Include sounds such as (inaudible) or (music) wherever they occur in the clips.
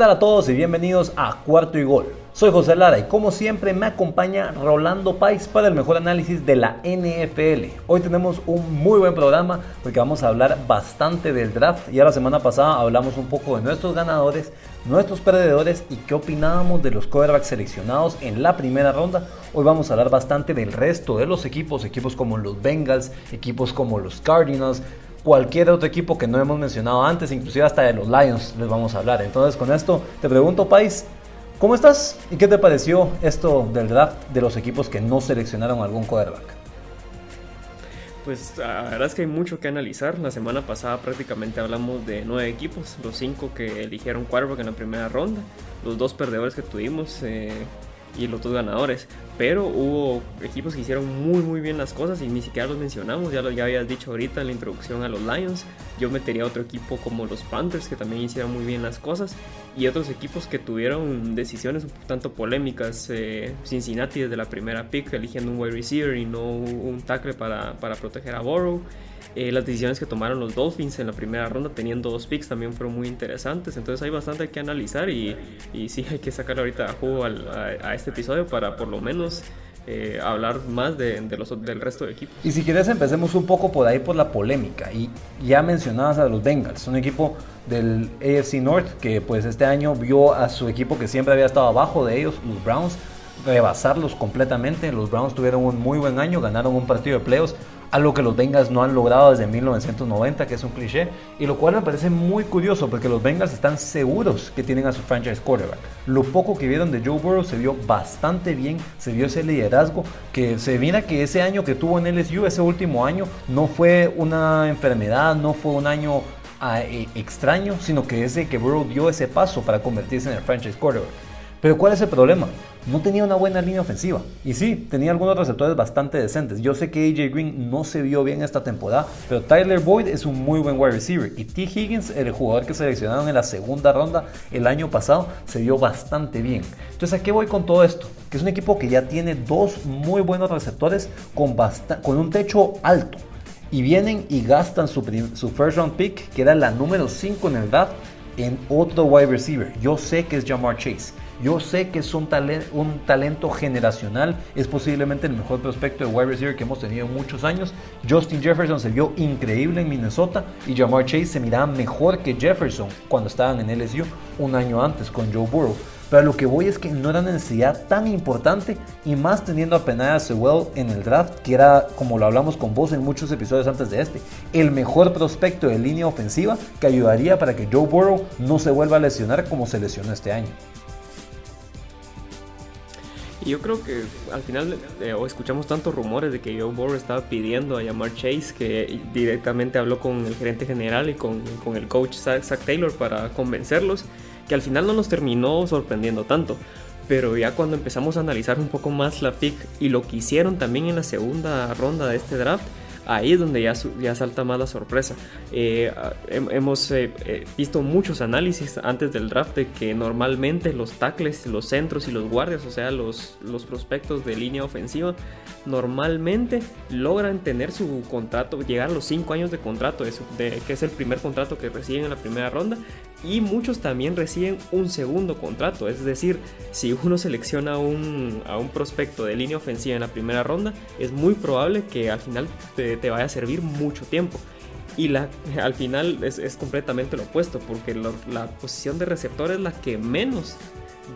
¿Qué tal a todos y bienvenidos a Cuarto y Gol? Soy José Lara y como siempre me acompaña Rolando Pais para el mejor análisis de la NFL. Hoy tenemos un muy buen programa porque vamos a hablar bastante del draft. Ya la semana pasada hablamos un poco de nuestros ganadores, nuestros perdedores y qué opinábamos de los quarterbacks seleccionados en la primera ronda. Hoy vamos a hablar bastante del resto de los equipos, equipos como los Bengals, equipos como los Cardinals, cualquier otro equipo que no hemos mencionado antes, inclusive hasta de los Lions les vamos a hablar. Entonces con esto te pregunto, Pais, ¿cómo estás? ¿Y qué te pareció esto del draft de los equipos que no seleccionaron algún quarterback? Pues la verdad es que hay mucho que analizar. La semana pasada prácticamente hablamos de nueve equipos, los cinco que eligieron quarterback en la primera ronda, los dos perdedores que tuvimos, eh, y los dos ganadores. Pero hubo equipos que hicieron muy muy bien las cosas y ni siquiera los mencionamos. Ya lo ya habías dicho ahorita en la introducción a los Lions. Yo metería otro equipo como los Panthers que también hicieron muy bien las cosas. Y otros equipos que tuvieron decisiones un tanto polémicas. Eh, Cincinnati desde la primera pick eligiendo un wide receiver y no un tackle para, para proteger a Burrow. Eh, las decisiones que tomaron los Dolphins en la primera ronda teniendo dos picks también fueron muy interesantes. Entonces hay bastante que analizar y, y sí (laughs) hay que sacar ahorita jugo a, este episodio para por lo menos eh, hablar más de, los, del resto de equipos. Y si quieres empecemos un poco por ahí por la polémica. Y ya mencionabas a los Bengals, un equipo del AFC North que pues este año vio a su equipo que siempre había estado abajo de ellos, los Browns, rebasarlos completamente. Los Browns tuvieron un muy buen año, ganaron un partido de playoffs algo que los Bengals no han logrado desde 1990, que es un cliché, y lo cual me parece muy curioso porque los Bengals están seguros que tienen a su franchise quarterback. Lo poco que vieron de Joe Burrow se vio bastante bien, se vio ese liderazgo, que se mira que ese año que tuvo en LSU, ese último año, no fue una enfermedad, no fue un año ah, e, extraño, sino que ese que Burrow dio ese paso para convertirse en el franchise quarterback. Pero ¿cuál es el problema? No tenía una buena línea ofensiva. Y sí, tenía algunos receptores bastante decentes. Yo sé que AJ Green no se vio bien esta temporada, pero Tyler Boyd es un muy buen wide receiver. Y T. Higgins, el jugador que seleccionaron en la segunda ronda el año pasado, se vio bastante bien. Entonces, ¿a qué voy con todo esto? Que es un equipo que ya tiene dos muy buenos receptores con, un techo alto. Y vienen y gastan su, su first round pick, que era la número 5 en el draft, en otro wide receiver. Yo sé que es Jamar Chase. Yo sé que es un, talento generacional, es posiblemente el mejor prospecto de wide receiver que hemos tenido en muchos años. Justin Jefferson se vio increíble en Minnesota y Jamar Chase se miraba mejor que Jefferson cuando estaban en LSU un año antes con Joe Burrow. Pero lo que voy es que no era una necesidad tan importante y más teniendo a Penaya Sewell en el draft, que era, como lo hablamos con vos en muchos episodios antes de este, el mejor prospecto de línea ofensiva que ayudaría para que Joe Burrow no se vuelva a lesionar como se lesionó este año. Y yo creo que al final eh, escuchamos tantos rumores de que Joe Burrow estaba pidiendo a llamar Chase que directamente habló con el gerente general y con, con el coach Zach, Taylor para convencerlos, que al final no nos terminó sorprendiendo tanto. Pero ya cuando empezamos a analizar un poco más la pick y lo que hicieron también en la segunda ronda de este draft, ahí es donde ya, ya salta más la sorpresa. Eh, hemos eh, eh, visto muchos análisis antes del draft de que normalmente los tackles, los centros y los guardias, o sea, los, los prospectos de línea ofensiva, normalmente logran tener su contrato, llegar a los 5 años de contrato, de, que es el primer contrato que reciben en la primera ronda, y muchos también reciben un segundo contrato, es decir, si uno selecciona un, a un prospecto de línea ofensiva en la primera ronda, es muy probable que al final te, te vaya a servir mucho tiempo. Y la, (laughs) al final es, completamente lo opuesto, porque la posición de receptor es la que menos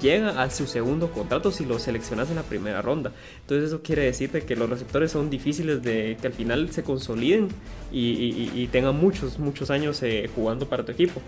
llega a su segundo contrato si lo seleccionas en la primera ronda. Entonces eso quiere decirte que los receptores son difíciles de que al final se consoliden y, tengan muchos, muchos años eh, jugando para tu equipo.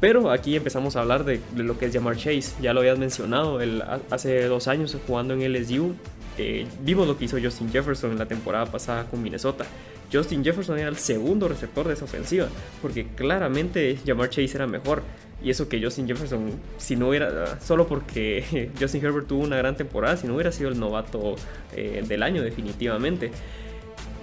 Pero aquí empezamos a hablar de, lo que es Jamar Chase. Ya lo habías mencionado, el, hace dos años jugando en LSU. Eh, vimos lo que hizo Justin Jefferson en la temporada pasada con Minnesota. Justin Jefferson era el segundo receptor de esa ofensiva, porque claramente Jamar Chase era mejor. Y eso que Justin Jefferson, si no hubiera, solo porque (laughs) Justin Herbert tuvo una gran temporada, si no hubiera sido el novato eh, del año definitivamente.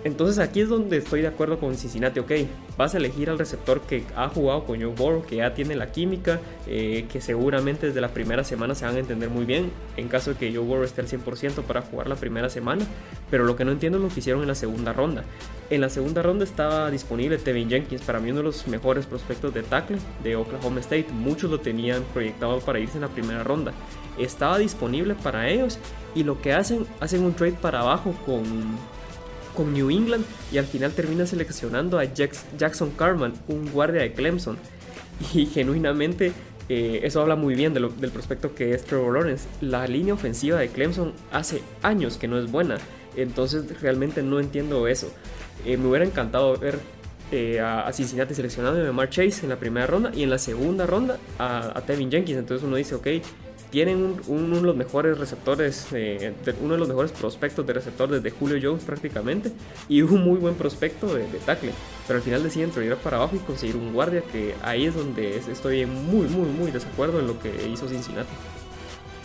Entonces aquí es donde estoy de acuerdo con Cincinnati. Ok, vas a elegir al receptor que ha jugado con Joe Burrow, que ya tiene la química, eh, que seguramente desde la primera semana se van a entender muy bien en caso de que Joe Burrow esté al 100% para jugar la primera semana. Pero lo que no entiendo es lo que hicieron en la segunda ronda. En la segunda ronda estaba disponible Tevin Jenkins, para mí uno de los mejores prospectos de tackle de Oklahoma State. Muchos lo tenían proyectado para irse en la primera ronda. Estaba disponible para ellos y lo que hacen, hacen un trade para abajo con con New England y al final termina seleccionando a Jackson Carman, un guardia de Clemson. (laughs) Y genuinamente eh, eso habla muy bien del prospecto que es Trevor Lawrence. La línea ofensiva de Clemson hace años que no es buena, entonces realmente no entiendo eso. Eh, me hubiera encantado ver eh, a, Cincinnati seleccionando a Mark Chase en la primera ronda y en la segunda ronda a, a Tevin Jenkins. Entonces uno dice, ok, tienen uno de los mejores receptores, eh, uno de los mejores prospectos de receptor desde Julio Jones prácticamente y un muy buen prospecto de, tackle. Pero al final deciden tirar para abajo y conseguir un guardia que ahí es donde estoy muy, muy, muy desacuerdo en lo que hizo Cincinnati.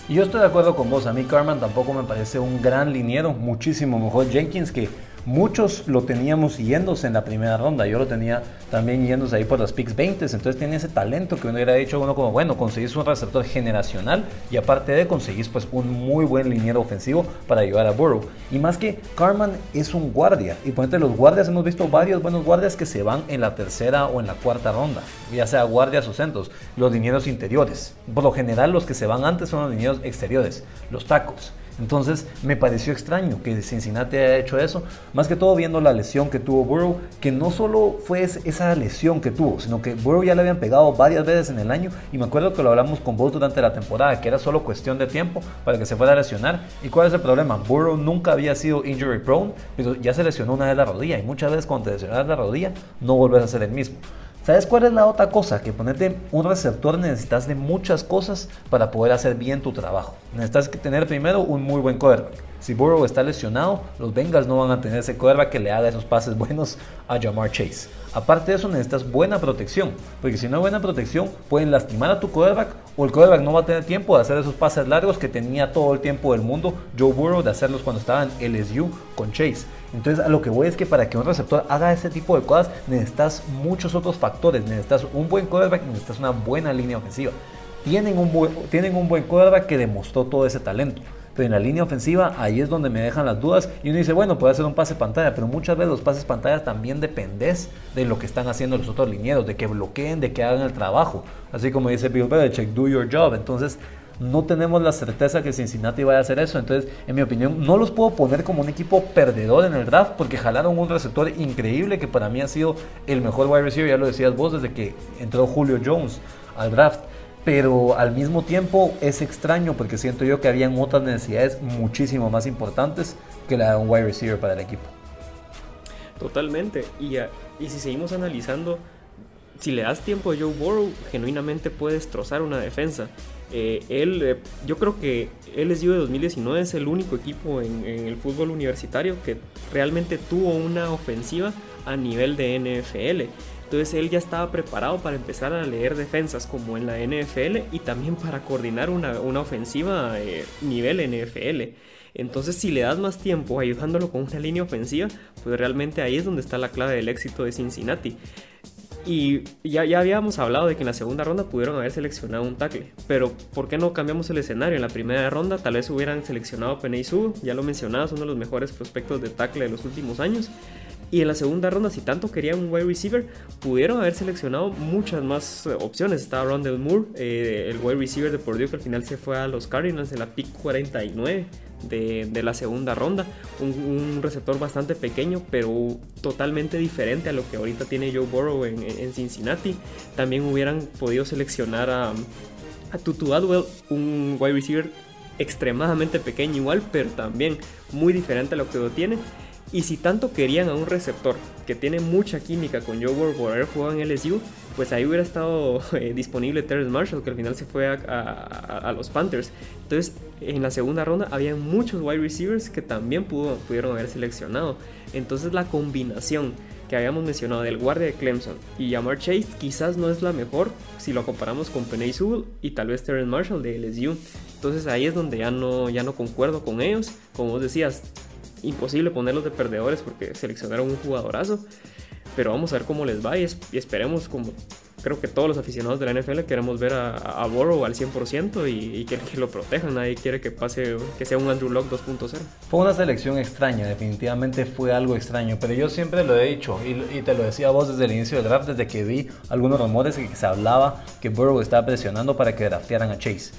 Y yo estoy de acuerdo con vos, a mí Carman tampoco me parece un gran liniero, muchísimo mejor Jenkins que Muchos lo teníamos yéndose en la primera ronda, yo lo tenía también yéndose ahí por las picks 20, entonces tiene ese talento que uno hubiera dicho uno como, bueno, conseguís un receptor generacional y aparte de conseguís pues un muy buen liniero ofensivo para ayudar a Burrow. Y más que Carman es un guardia, y ponete los guardias, hemos visto varios buenos guardias que se van en la tercera o en la cuarta ronda, ya sea guardias o centros, los linieros interiores. Por lo general los que se van antes son los linieros exteriores, los tacos. Entonces me pareció extraño que Cincinnati haya hecho eso, más que todo viendo la lesión que tuvo Burrow, que no solo fue esa lesión que tuvo, sino que Burrow ya le habían pegado varias veces en el año y me acuerdo que lo hablamos con vos durante la temporada, que era solo cuestión de tiempo para que se fuera a lesionar. ¿Y cuál es el problema? Burrow nunca había sido injury prone, pero ya se lesionó una vez la rodilla y muchas veces cuando te lesionas la rodilla no vuelves a ser el mismo. ¿Sabes cuál es la otra cosa? Que ponerte un receptor necesitas de muchas cosas para poder hacer bien tu trabajo. Necesitas que tener primero un muy buen quarterback. Si Burrow está lesionado, los Bengals no van a tener ese quarterback que le haga esos pases buenos a Jamar Chase. Aparte de eso, necesitas buena protección, porque si no hay buena protección, pueden lastimar a tu quarterback o el quarterback no va a tener tiempo de hacer esos pases largos que tenía todo el tiempo del mundo Joe Burrow de hacerlos cuando estaba en LSU con Chase. Entonces, a lo que voy es que para que un receptor haga ese tipo de cosas, necesitas muchos otros factores. Necesitas un buen quarterback, necesitas una buena línea ofensiva. Tienen un, buen, tienen un buen quarterback que demostró todo ese talento. Pero en la línea ofensiva, ahí es donde me dejan las dudas. Y uno dice, bueno, puede hacer un pase pantalla, pero muchas veces los pases pantalla también dependes de lo que están haciendo los otros linieros, de que bloqueen, de que hagan el trabajo. Así como dice Bill Belichick, do your job. Entonces, no tenemos la certeza que Cincinnati vaya a hacer eso. Entonces, en mi opinión, no los puedo poner como un equipo perdedor en el draft porque jalaron un receptor increíble que para mí ha sido el mejor wide receiver, ya lo decías vos, desde que entró Julio Jones al draft. Pero al mismo tiempo es extraño porque siento yo que habían otras necesidades muchísimo más importantes que la de un wide receiver para el equipo. Totalmente. Y, y si seguimos analizando, si le das tiempo a Joe Burrow, genuinamente puede destrozar una defensa. Eh, él, eh, yo creo que LSU de 2019 es el único equipo en, el fútbol universitario que realmente tuvo una ofensiva a nivel de NFL. Entonces él ya estaba preparado para empezar a leer defensas como en la NFL y también para coordinar una, una ofensiva eh, nivel NFL. Entonces si le das más tiempo ayudándolo con una línea ofensiva, pues realmente ahí es donde está la clave del éxito de Cincinnati. Y ya, ya habíamos hablado de que en la segunda ronda pudieron haber seleccionado un tackle. Pero ¿por qué no cambiamos el escenario? En la primera ronda tal vez hubieran seleccionado a Penei ya lo mencionabas, uno de los mejores prospectos de tackle de los últimos años. Y en la segunda ronda, si tanto querían un wide receiver, pudieron haber seleccionado muchas más eh, opciones. Estaba Rondell Moore, eh, el wide receiver de Purdue, que al final se fue a los Cardinals en la pick 49 de, la segunda ronda. Un, receptor bastante pequeño, pero totalmente diferente a lo que ahorita tiene Joe Burrow en, Cincinnati. También hubieran podido seleccionar a, a Tutu Adwell, un wide receiver extremadamente pequeño igual, pero también muy diferente a lo que lo tiene. Y si tanto querían a un receptor que tiene mucha química con Joe Burrow por haber jugado en LSU, pues ahí hubiera estado (laughs) eh, disponible Terrence Marshall, que al final se fue a, los Panthers. Entonces, en la segunda ronda había muchos wide receivers que también pudieron haber seleccionado. Entonces, la combinación que habíamos mencionado del guardia de Clemson y Jamar Chase quizás no es la mejor si lo comparamos con Penny Sewell y tal vez Terrence Marshall de LSU. Entonces ahí es donde ya no, ya no concuerdo con ellos. Como vos decías, imposible ponerlos de perdedores porque seleccionaron un jugadorazo. Pero vamos a ver cómo les va y, esperemos, como creo que todos los aficionados de la NFL queremos ver a, a Burrow al 100% y, que, lo protejan. Nadie quiere que pase, que sea un Andrew Locke 2.0. Fue una selección extraña, definitivamente fue algo extraño. Pero yo siempre lo he dicho y, y te lo decía a vos desde el inicio del draft, desde que vi algunos rumores que se hablaba que Burrow estaba presionando para que draftearan a Chase.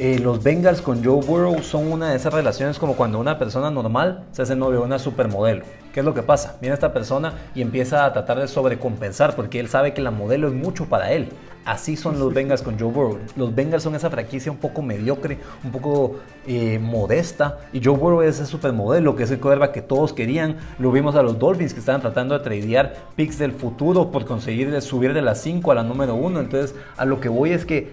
Eh, los Bengals con Joe Burrow son una de esas relaciones como cuando una persona normal se hace novio de una supermodelo. ¿Qué es lo que pasa? Viene esta persona y empieza a tratar de sobrecompensar porque él sabe que la modelo es mucho para él. Así son los Bengals con Joe Burrow. Los Bengals son esa franquicia un poco mediocre, un poco eh, modesta. Y Joe Burrow es ese supermodelo, que es el quarterback que todos querían. Lo vimos a los Dolphins que estaban tratando de tradear picks del futuro por conseguir subir de la 5 a la número 1. Entonces, a lo que voy es que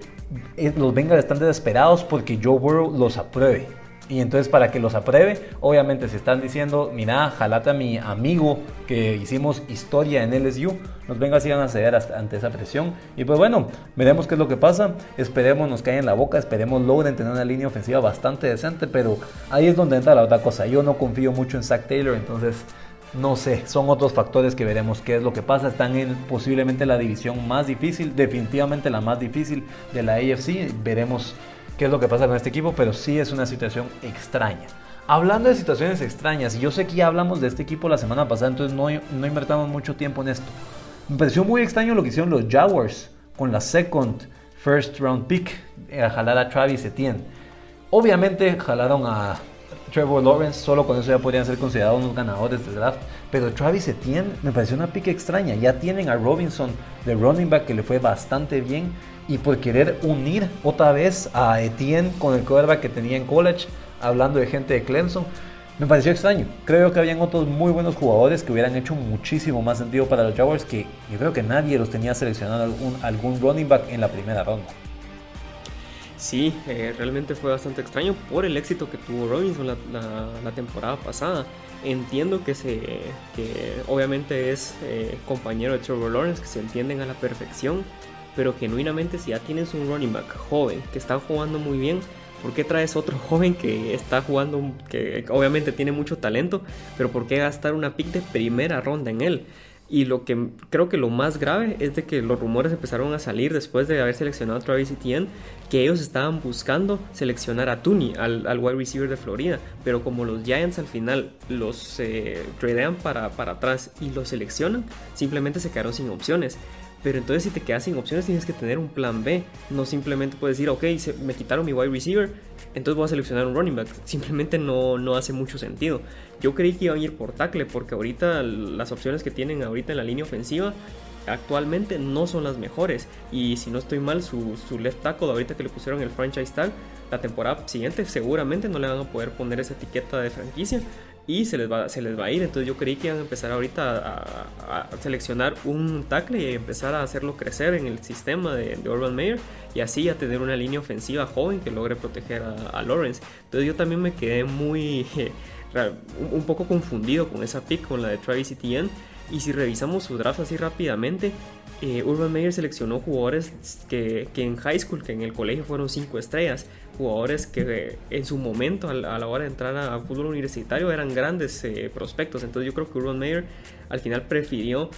los Bengals están desesperados porque Joe Burrow los apruebe. Y entonces para que los apruebe, obviamente si están diciendo, mira, jalate a mi amigo que hicimos historia en LSU, los Bengals iban a ceder ante esa presión. Y pues bueno, veremos qué es lo que pasa, esperemos nos caigan en la boca, esperemos logren tener una línea ofensiva bastante decente, pero ahí es donde entra la otra cosa. Yo no confío mucho en Zach Taylor, entonces no sé, son otros factores que veremos qué es lo que pasa. Están en posiblemente la división más difícil, definitivamente la más difícil de la AFC. Veremos qué es lo que pasa con este equipo, pero sí es una situación extraña. Hablando de situaciones extrañas, yo sé que ya hablamos de este equipo la semana pasada, entonces no, no invertamos mucho tiempo en esto. Me pareció muy extraño lo que hicieron los Jaguars con la second first round pick, eh, a jalar a Travis Etienne. Obviamente jalaron a Trevor Lawrence, solo con eso ya podrían ser considerados unos ganadores del draft. Pero Travis Etienne me pareció una pique extraña. Ya tienen a Robinson de running back que le fue bastante bien. Y por querer unir otra vez a Etienne con el quarterback que tenía en college, hablando de gente de Clemson, me pareció extraño. Creo que habían otros muy buenos jugadores que hubieran hecho muchísimo más sentido para los Jaguars que yo creo que nadie los tenía seleccionado algún, algún running back en la primera ronda. Sí, eh, realmente fue bastante extraño por el éxito que tuvo Robinson la, temporada pasada. Entiendo que, se, que obviamente es eh, compañero de Trevor Lawrence, que se entienden a la perfección, pero genuinamente si ya tienes un running back joven que está jugando muy bien, ¿por qué traes otro (laughs) joven que está jugando, que obviamente tiene mucho talento, pero por qué gastar una pick de primera ronda en él? Y lo que creo que lo más grave es de que los rumores empezaron a salir después de haber seleccionado a Travis Etienne, que ellos estaban buscando seleccionar a Tooney, al, wide receiver de Florida. Pero como los Giants al final los eh, tradean para, para atrás y los seleccionan, simplemente se quedaron sin opciones. Pero entonces si te quedas sin opciones tienes que tener un plan B. No simplemente puedes decir, ok, me quitaron mi wide receiver, entonces voy a seleccionar un running back. Simplemente no, no hace mucho sentido. Yo creí que iban a ir por tackle porque ahorita las opciones que tienen ahorita en la línea ofensiva actualmente no son las mejores. Y si no estoy mal, su, su left tackle ahorita que le pusieron el franchise tag, la temporada siguiente seguramente no le van a poder poner esa etiqueta de franquicia y se les va, se les va a ir. Entonces yo creí que iban a empezar ahorita a, seleccionar un tackle y empezar a hacerlo crecer en el sistema de, Urban Meyer y así a tener una línea ofensiva joven que logre proteger a, Lawrence. Entonces yo también me quedé muy... (laughs) un poco confundido con esa pick, con la de Travis Etienne. Y si revisamos su draft así rápidamente, eh, Urban Meyer seleccionó jugadores que, que, en high school, que en el colegio fueron 5 estrellas, jugadores que en su momento a la, hora de entrar a, fútbol universitario eran grandes eh, prospectos. Entonces yo creo que Urban Meyer al final prefirió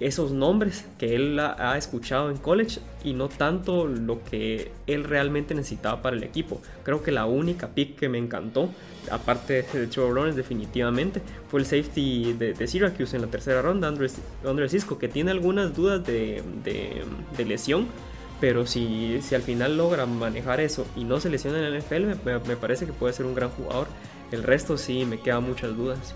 esos nombres que él ha, escuchado en college y no tanto lo que él realmente necesitaba para el equipo. Creo que la única pick que me encantó, aparte de Trevor Lawrence definitivamente, fue el safety de, Syracuse en la tercera ronda, Andrés, Cisco, que tiene algunas dudas de, lesión. Pero si, si, al final logra manejar eso y no se lesiona en el NFL, me, me parece que puede ser un gran jugador. El resto sí me quedan muchas dudas.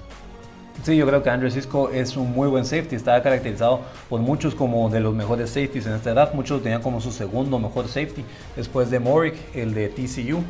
Sí, yo creo que Andrew Cisco es un muy buen safety. Estaba caracterizado por muchos como de los mejores safeties en esta edad. Muchos lo tenían como su segundo mejor safety después de Morick, el de TCU.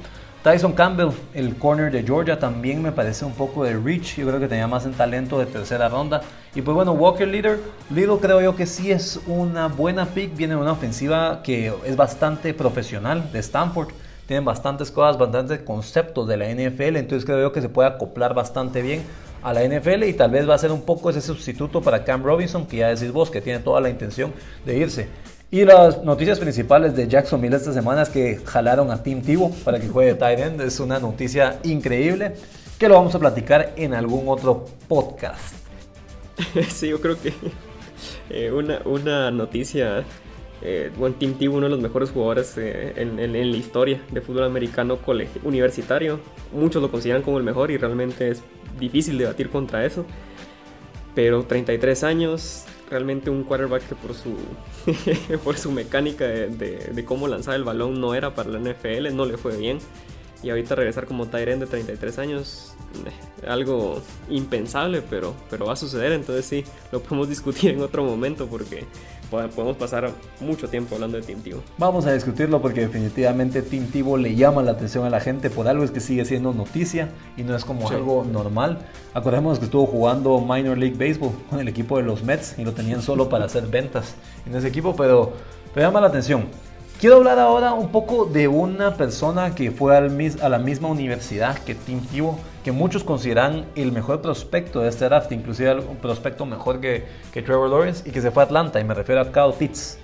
Tyson Campbell, el corner de Georgia, también me parece un poco de reach. Yo creo que tenía más en talento de tercera ronda. Y pues bueno, Walker Leader, Little creo yo que sí es una buena pick. Viene de una ofensiva que es bastante profesional de Stanford. Tienen bastantes cosas, bastantes conceptos de la NFL. Entonces creo yo que se puede acoplar bastante bien a la NFL y tal vez va a ser un poco ese sustituto para Cam Robinson, que ya decís vos que tiene toda la intención de irse. Y las noticias principales de Jacksonville esta semana es que jalaron a Tim Tebow para que juegue tight end. Es una noticia increíble. que lo vamos a platicar en algún otro podcast. (laughs) sí, yo creo que eh, una, una, noticia. Eh, bueno, Tim Tebow, uno de los mejores jugadores eh, en, la historia de fútbol americano universitario. Muchos lo consideran como el mejor y realmente es difícil debatir contra eso. Pero 33 años, realmente un quarterback que por su, (laughs) por su mecánica de, de, cómo lanzar el balón no era para la NFL, no le fue bien. Y ahorita regresar como Tyren de 33 años, eh, algo impensable, pero, pero va a suceder. Entonces sí, lo podemos (laughs) discutir en otro momento porque podemos pasar mucho tiempo hablando de Team Tivo. Vamos a discutirlo porque definitivamente Team Tivo le llama la atención a la gente por algo es que sigue siendo noticia y no es como algo normal. Acordémonos que estuvo jugando Minor League Baseball con el equipo de los Mets y lo tenían solo para hacer ventas en ese equipo, pero, pero llama la atención. Quiero hablar ahora un poco de una persona que fue al, a la misma universidad que Tim Tebow, que muchos consideran el mejor prospecto de este draft, inclusive un prospecto mejor que, que Trevor Lawrence, y que se fue a Atlanta, y me refiero a Kyle Pitts.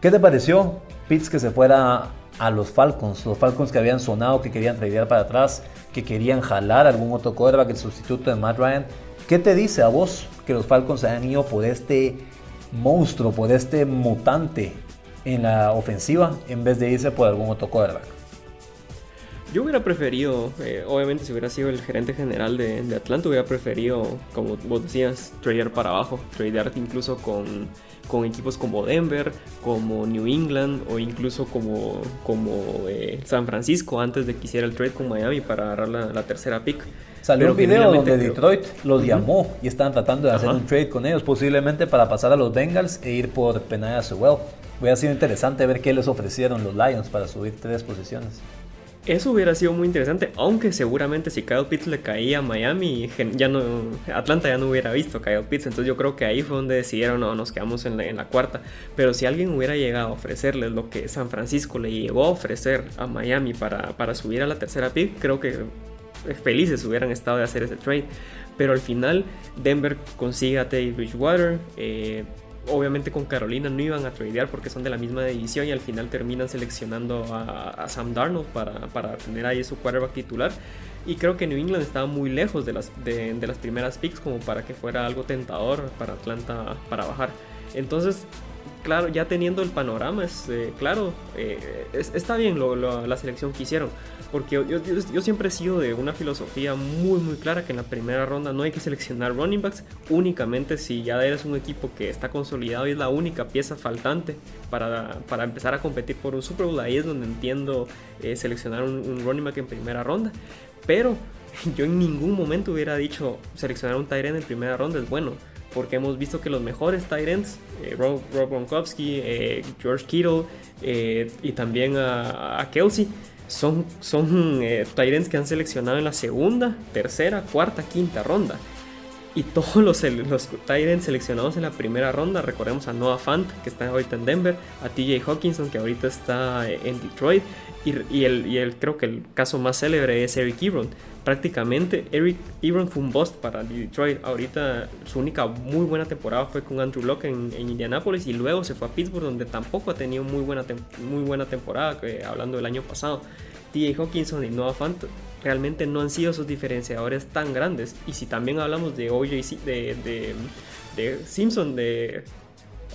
¿Qué te pareció, Pitts, que se fuera a los Falcons? Los Falcons que habían sonado, que querían tradear para atrás, que querían jalar algún otro quarterback, el sustituto de Matt Ryan. ¿Qué te dice a vos que los Falcons se hayan ido por este monstruo, por este mutante en la ofensiva en vez de irse por algún otro quarterback. Yo hubiera preferido, eh, obviamente si hubiera sido el gerente general de, Atlanta, hubiera preferido, como vos decías, tradear para abajo, tradear incluso con, con equipos como Denver, como New England o incluso como, como eh, San Francisco antes de que hiciera el trade con Miami para agarrar la, tercera pick. Salió un video donde Detroit los llamó y estaban tratando de hacer un trade con ellos, posiblemente para pasar a los Bengals e ir por Penaya Sewell. Hubiera sido interesante ver qué les ofrecieron los Lions para subir tres posiciones. Eso hubiera sido muy interesante, aunque seguramente si Kyle Pitts le caía a Miami, ya no, Atlanta ya no hubiera visto a Kyle Pitts, entonces yo creo que ahí fue donde decidieron, no, nos quedamos en la, cuarta. Pero si alguien hubiera llegado a ofrecerles lo que San Francisco le llegó a ofrecer a Miami para, para subir a la tercera pick, creo que felices hubieran estado de hacer ese trade. Pero al final Denver consigue a Teddy Bridgewater, eh, obviamente con Carolina no iban a tradear porque son de la misma división y al final terminan seleccionando a, Sam Darnold para, tener ahí su quarterback titular. Y creo que New England estaba muy lejos de las, de, las primeras picks como para que fuera algo tentador para Atlanta para bajar. Entonces, claro, ya teniendo el panorama, es eh, claro, eh, está bien la selección que hicieron. Porque yo, yo, siempre he sido de una filosofía muy muy clara que en la primera ronda no hay que seleccionar running backs únicamente si ya eres un equipo que está consolidado y es la única pieza faltante para, para empezar a competir por un Super Bowl. Ahí es donde entiendo eh, seleccionar un, running back en primera ronda. Pero (laughs) yo en ningún momento hubiera dicho seleccionar un Tyrant en primera ronda es bueno porque hemos visto que los mejores Tyrants, eh, Rob, Gronkowski, eh, George Kittle y también a, Kelsey, son, son eh, que han seleccionado en la segunda, tercera, cuarta, quinta ronda. Y todos los, los seleccionados en la primera ronda, recordemos a Noah Fant, que está ahorita en Denver, a TJ Hawkinson, que ahorita está eh, en Detroit, y, el, y el, creo que el caso más célebre es Eric Ebron. Prácticamente Eric Ebron fue un bust para Detroit. Ahorita su única muy buena temporada fue con Andrew Locke en, Indianapolis y luego se fue a Pittsburgh donde tampoco ha tenido muy buena, muy buena temporada, hablando del año pasado. T.A. Hawkinson y Noah Fant realmente no han sido esos diferenciadores tan grandes. Y si también hablamos de OJ de, de, de Simpson, de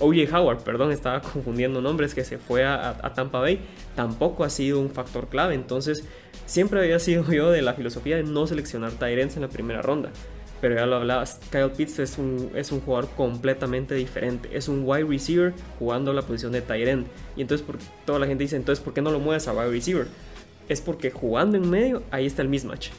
OJ Howard, perdón, estaba (laughs) confundiendo nombres, que se fue a, Tampa Bay, tampoco ha sido un factor clave. Entonces, siempre había (laughs) sido yo de la filosofía de no seleccionar Tyrants en la primera ronda. Pero ya lo hablabas, Kyle Pitts es un, es un jugador completamente diferente. Es un wide receiver jugando la posición de Tyrant. Y entonces por, toda la gente dice, entonces, ¿por qué no lo mueves a wide receiver? Es porque jugando en medio, ahí está el mismatch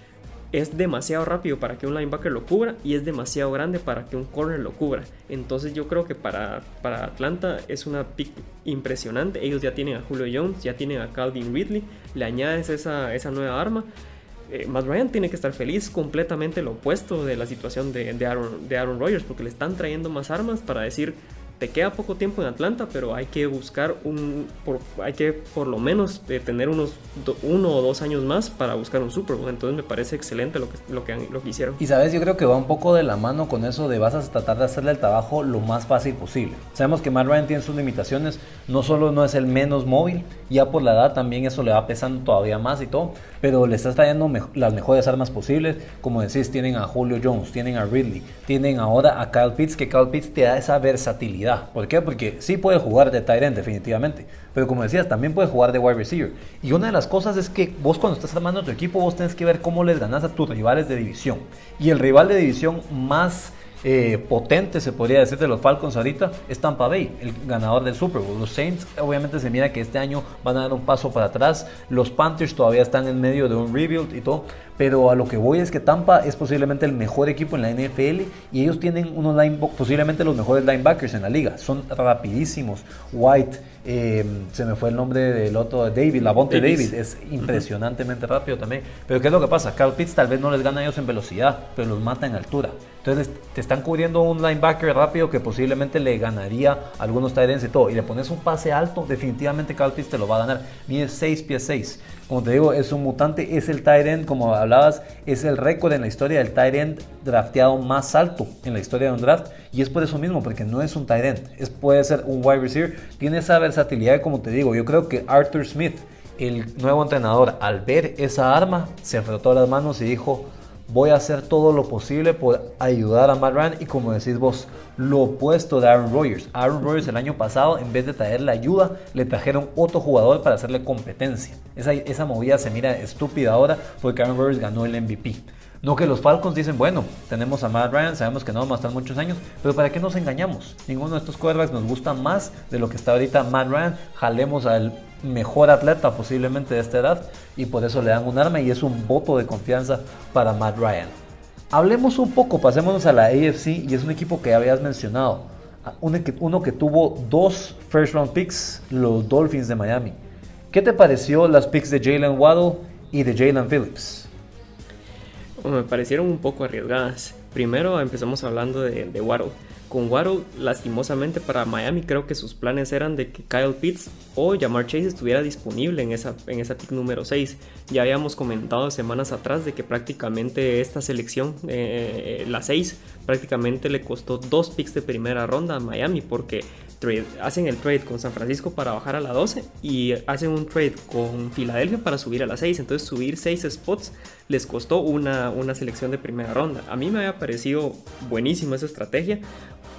es demasiado rápido para que un linebacker lo cubra y es demasiado grande para que un corner lo cubra. Entonces yo creo que para, para Atlanta es una pick impresionante. Ellos ya tienen a Julio Jones, ya tienen a Calvin Ridley, le añades esa, esa nueva arma. Eh, Matt Ryan tiene que estar feliz, completamente lo opuesto de la situación de, de, Aaron, de Aaron Rodgers, porque le están trayendo más armas para decir, te queda poco tiempo en Atlanta, pero hay que buscar un, por, hay que por lo menos eh, tener unos uno o dos años más para buscar un Super Bowl. Entonces me parece excelente lo que, lo, que, hicieron. Y sabes, yo creo que va un poco de la mano con eso de vas a tratar de hacerle el trabajo lo más fácil posible. Sabemos que Matt Ryan tiene sus limitaciones, no solo no es el menos móvil, ya por la edad también eso le va pesando todavía más y todo, pero le está trayendo las mejores armas posibles. Como decís, tienen a Julio Jones, tienen a Ridley, tienen ahora a Kyle Pitts, que Kyle Pitts te da esa versatilidad ¿Por qué? Porque sí puede jugar de tight end definitivamente, pero como decías, también puede jugar de wide receiver. Y una de las cosas es que vos cuando estás armando tu equipo, vos tenés que ver cómo les ganas a tus rivales de división. Y el rival de división más eh, potente, se podría decir, de los Falcons ahorita es Tampa Bay, el ganador del Super Bowl. Los Saints, obviamente, se mira que este año van a dar un paso para atrás. Los Panthers todavía están en medio de un rebuild y todo. Pero a lo que voy es que Tampa es posiblemente el mejor equipo en la NFL y ellos tienen unos posiblemente los mejores linebackers en la liga. Son rapidísimos. White, eh, se me fue el nombre del otro, David, Lavonte David, es impresionantemente rápido también. Pero ¿qué es lo que pasa? Carl Pitts tal vez no les gana a ellos en velocidad, pero los mata en altura. Entonces te están cubriendo un linebacker rápido que posiblemente le ganaría a algunos tight y todo. Y le pones un pase alto, definitivamente Carl Pitts te lo va a ganar. Mide 6 pies 6. Como te digo, es un mutante, es el end, como hablabas, es el récord en la historia del end drafteado más alto en la historia de un draft. Y es por eso mismo, porque no es un end, es, puede ser un wide receiver. Tiene esa versatilidad, como te digo, yo creo que Arthur Smith, el nuevo entrenador, al ver esa arma, se frotó las manos y dijo, voy a hacer todo lo posible por ayudar a Matt Ryan y como decís vos, lo opuesto de Aaron Rodgers. Aaron Rodgers el año pasado, en vez de traerle ayuda, le trajeron otro jugador para hacerle competencia. Esa, esa movida se mira estúpida ahora porque Aaron Rodgers ganó el MVP. No que los Falcons dicen, bueno, tenemos a Matt Ryan, sabemos que no vamos a estar muchos años, pero ¿para qué nos engañamos? Ninguno de estos quarterbacks nos gusta más de lo que está ahorita Matt Ryan. Jalemos al mejor atleta posiblemente de esta edad y por eso le dan un arma y es un voto de confianza para Matt Ryan. Hablemos un poco, pasémonos a la AFC y es un equipo que habías mencionado. Uno que, tuvo dos first round picks, los Dolphins de Miami. ¿Qué te pareció las picks de Jalen Waddle y de Jalen Phillips? me parecieron un poco arriesgadas. Primero empezamos hablando de, de Waddle. Con Waddle, lastimosamente para Miami, creo que sus planes eran de que Kyle Pitts o Jamar Chase estuviera disponible en esa, en esa pick número 6. Ya habíamos comentado semanas atrás de que prácticamente esta selección, eh, la 6, prácticamente le costó dos picks de primera ronda a Miami porque hacen el trade con San Francisco para bajar a la 12 y hacen un trade con Filadelfia para subir a la 6. Entonces subir 6 spots les costó una, una selección de primera ronda. A mí me había parecido buenísima esa estrategia,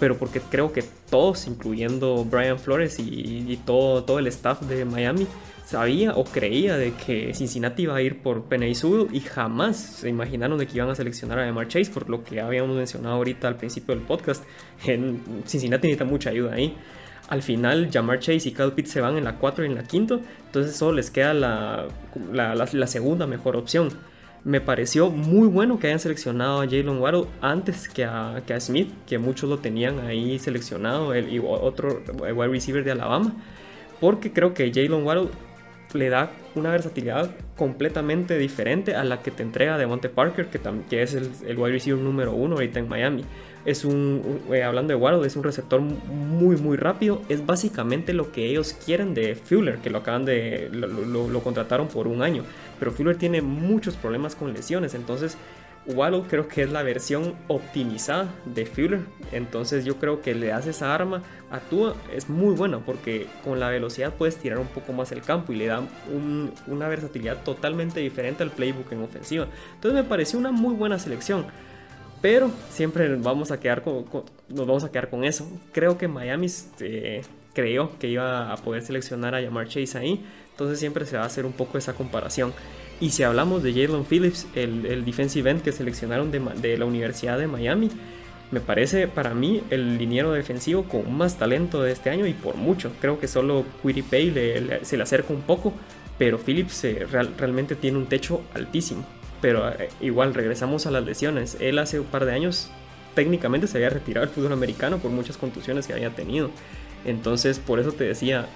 pero porque creo que todos, incluyendo Brian Flores y, todo, todo el staff de Miami, sabía o creía de que Cincinnati iba a ir por Penny y jamás se imaginaron de que iban a seleccionar a Demar Chase por lo que habíamos mencionado ahorita al principio del podcast. En Cincinnati necesita mucha ayuda ahí. Al final, Jamar Chase y Kyle Pitts se van en la 4 y en la 5, entonces solo les queda la, la, segunda mejor opción. Me pareció muy bueno que hayan seleccionado a Jalen Waddle antes que a, que a, Smith, que muchos lo tenían ahí seleccionado, el, y otro wide receiver de Alabama, porque creo que Jalen Waddle le da una versatilidad completamente diferente a la que te entrega Devonte Parker, que, que es el, el, wide receiver número uno ahorita en Miami. Es un, eh, hablando de Waddle, es un receptor muy, muy rápido. Es básicamente lo que ellos quieren de Fuller, que lo acaban de, lo, contrataron por un año. Pero Fuller tiene muchos problemas con lesiones, entonces Waddle creo que es la versión optimizada de Fuller. Entonces yo creo que le hace esa arma a es muy buena porque con la velocidad puedes tirar un poco más el campo y le da una versatilidad totalmente diferente al playbook en ofensiva. Entonces me pareció una muy buena selección. Pero siempre vamos a quedar con, nos vamos a quedar con eso. Creo que Miami este, creyó que iba a poder seleccionar a Yamar Chase ahí. Entonces siempre se va a hacer un poco esa comparación. Y si hablamos de Jalen Phillips, el, defensive end que seleccionaron de, la Universidad de Miami, me parece para mí el liniero defensivo con más talento de este año y por mucho. Creo que solo Quiripay le, se le acerca un poco, pero Phillips eh, realmente tiene un techo altísimo. Pero eh, igual regresamos a las lesiones. Él hace un par de años técnicamente se había retirado del fútbol americano por muchas contusiones que había tenido. Entonces por eso te decía,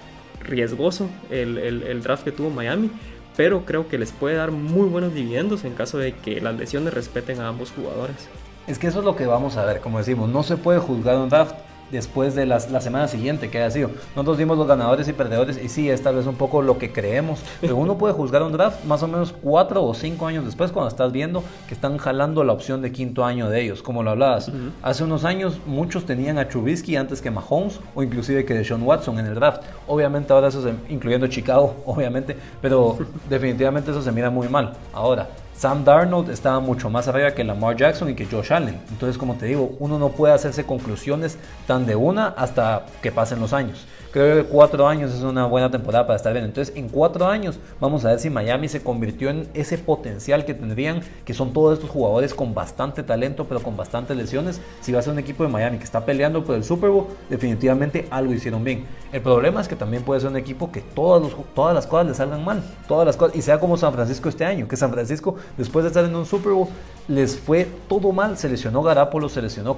riesgoso el, el draft que tuvo Miami pero creo que les puede dar muy buenos dividendos en caso de que las lesiones respeten a ambos jugadores. Es que eso es lo que vamos a ver, como decimos, no se puede juzgar un draft después de la semana siguiente que haya sido. Nosotros dimos los ganadores y perdedores y sí, esta vez un poco lo que creemos, pero uno puede juzgar un draft más o menos cuatro o cinco años después cuando estás viendo que están jalando la opción de quinto año de ellos, como lo hablabas. Hace unos años muchos tenían a Trubisky antes que Mahomes o inclusive que de Sean Watson en el draft. Obviamente ahora eso, se, incluyendo Chicago, (laughs) obviamente, pero definitivamente eso se mira muy mal. Ahora, Sam Darnold estaba mucho más arriba que Lamar Jackson y que Josh Allen. Entonces, como te digo, uno no puede hacerse conclusiones tan de una hasta que pasen los años. Creo que cuatro años es una buena temporada para estar bien. Entonces, en cuatro años vamos a ver si Miami se convirtió en ese potencial que tendrían, que son todos estos jugadores con bastante talento, pero con bastantes lesiones. Si va a ser un equipo de Miami que está peleando por el Super Bowl, definitivamente algo hicieron bien. El problema es que también puede ser un equipo que todas, todas las cosas le salgan mal. Todas las cosas. Y sea como San Francisco este año, que San Francisco, después de estar en un Super Bowl, les fue todo mal. Se lesionó Garapolo, se lesionó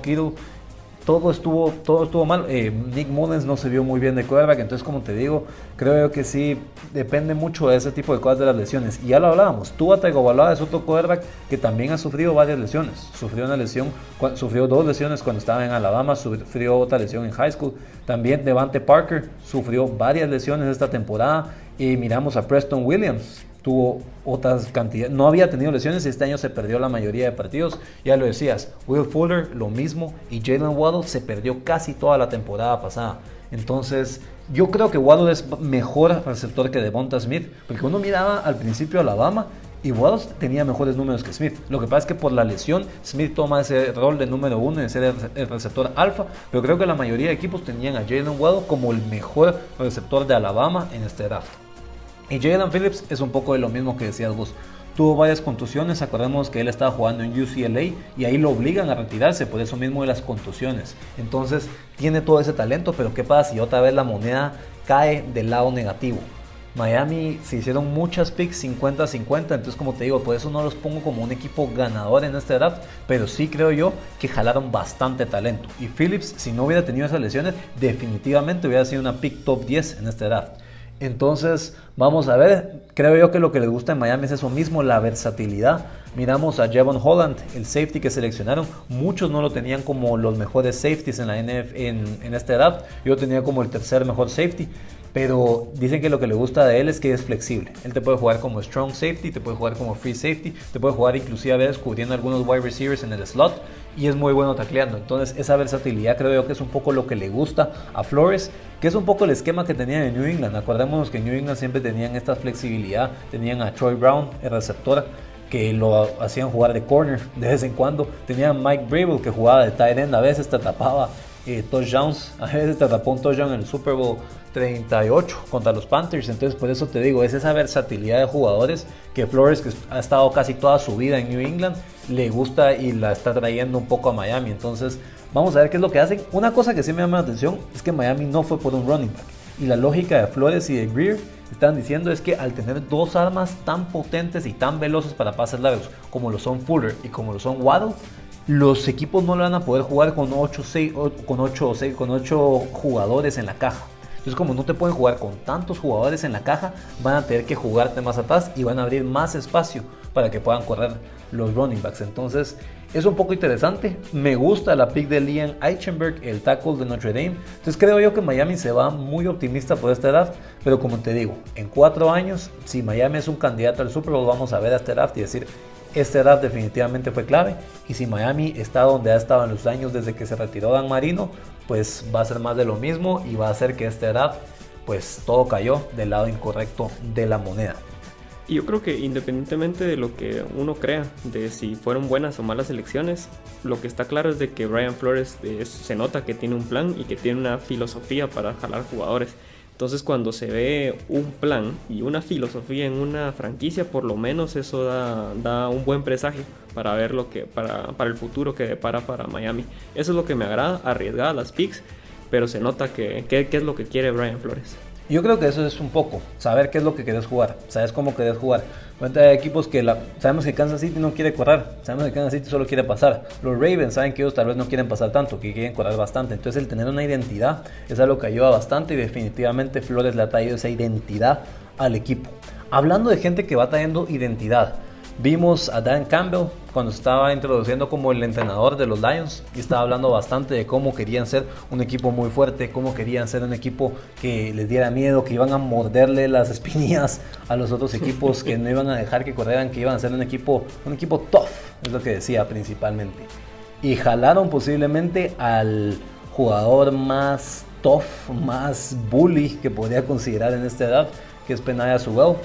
todo estuvo, todo estuvo mal. Eh, Nick Mullens no se vio muy bien de quarterback, entonces como te digo, creo que sí depende mucho de ese tipo de cosas de las lesiones. Y ya lo hablábamos, Tua Tagovailoa es otro quarterback que también ha sufrido varias lesiones. Sufrió una lesión, sufrió dos lesiones cuando estaba en Alabama, sufrió otra lesión en high school. También Devante Parker sufrió varias lesiones esta temporada. Y miramos a Preston Williams, tuvo otras cantidades, no había tenido lesiones y este año se perdió la mayoría de partidos. Ya lo decías, Will Fuller lo mismo y Jalen Waddle se perdió casi toda la temporada pasada. Entonces, yo creo que Waddle es mejor receptor que Devonta Smith, porque uno miraba al principio Alabama y Waddle tenía mejores números que Smith. Lo que pasa es que por la lesión, Smith toma ese rol de número uno de ser el receptor alfa, pero creo que la mayoría de equipos tenían a Jalen Waddle como el mejor receptor de Alabama en este draft. Y Jalen Phillips es un poco de lo mismo que decías vos. Tuvo varias contusiones, acordemos que él estaba jugando en UCLA y ahí lo obligan a retirarse por eso mismo de las contusiones. Entonces tiene todo ese talento, pero ¿qué pasa si otra vez la moneda cae del lado negativo? Miami se hicieron muchas picks 50-50, entonces como te digo, por eso no los pongo como un equipo ganador en este draft, pero sí creo yo que jalaron bastante talento. Y Phillips, si no hubiera tenido esas lesiones, definitivamente hubiera sido una pick top 10 en este draft. Entonces, vamos a ver, creo yo que lo que les gusta en Miami es eso mismo, la versatilidad. Miramos a Jevon Holland, el safety que seleccionaron. Muchos no lo tenían como los mejores safeties en la NF en, en este draft. Yo tenía como el tercer mejor safety. Pero dicen que lo que le gusta de él es que es flexible. Él te puede jugar como strong safety, te puede jugar como free safety, te puede jugar inclusive a veces cubriendo algunos wide receivers en el slot y es muy bueno tacleando. Entonces esa versatilidad creo yo que es un poco lo que le gusta a Flores, que es un poco el esquema que tenían en New England. Acordémonos que New England siempre tenían esta flexibilidad, tenían a Troy Brown, el receptor, que lo hacían jugar de corner de vez en cuando. Tenían Mike Brable que jugaba de tight end, a veces te atrapaba eh, touchdowns, (laughs) a veces un touchdown en el Super Bowl 38 contra los Panthers. Entonces, por eso te digo, es esa versatilidad de jugadores que Flores, que ha estado casi toda su vida en New England, le gusta y la está trayendo un poco a Miami. Entonces, vamos a ver qué es lo que hacen. Una cosa que sí me llama la atención es que Miami no fue por un running back. Y la lógica de Flores y de Greer están diciendo es que al tener dos armas tan potentes y tan veloces para pases largos, como lo son Fuller y como lo son Waddle, los equipos no lo van a poder jugar con 8, 6, con 8, 6, con 8 jugadores en la caja. Entonces, como no te pueden jugar con tantos jugadores en la caja, van a tener que jugarte más atrás y van a abrir más espacio para que puedan correr los running backs. Entonces, es un poco interesante. Me gusta la pick de Liam Eichenberg, el tackle de Notre Dame. Entonces, creo yo que Miami se va muy optimista por esta draft. Pero como te digo, en cuatro años, si Miami es un candidato al Super Bowl, vamos a ver a este draft y decir, este draft definitivamente fue clave y si Miami está donde ha estado en los años desde que se retiró Dan Marino, pues va a ser más de lo mismo y va a hacer que este draft pues todo cayó del lado incorrecto de la moneda. Y yo creo que independientemente de lo que uno crea, de si fueron buenas o malas elecciones, lo que está claro es de que Brian Flores se nota que tiene un plan y que tiene una filosofía para jalar jugadores. Entonces cuando se ve un plan y una filosofía en una franquicia, por lo menos eso da, un buen presagio para ver lo que para, el futuro que depara para Miami. Eso es lo que me agrada, arriesgar las picks, pero se nota que, es lo que quiere Brian Flores. Yo creo que eso es un poco, saber qué es lo que querés jugar, sabes cómo querés jugar. Hay equipos que la, sabemos que Kansas City no quiere correr, sabemos que Kansas City solo quiere pasar. Los Ravens saben que ellos tal vez no quieren pasar tanto, que quieren correr bastante. Entonces el tener una identidad es algo que ayuda bastante y definitivamente Flores le ha traído esa identidad al equipo. Hablando de gente que va trayendo identidad, Vimos a Dan Campbell cuando estaba introduciendo como el entrenador de los Lions y estaba hablando bastante de cómo querían ser un equipo muy fuerte, cómo querían ser un equipo que les diera miedo, que iban a morderle las (laughs) espinillas a los otros equipos, que no iban a dejar que corrieran, que iban a ser un equipo, un equipo tough, es lo que decía principalmente. Y jalaron posiblemente al jugador más tough, más bully que podría considerar en esta edad, que es Penaya Subel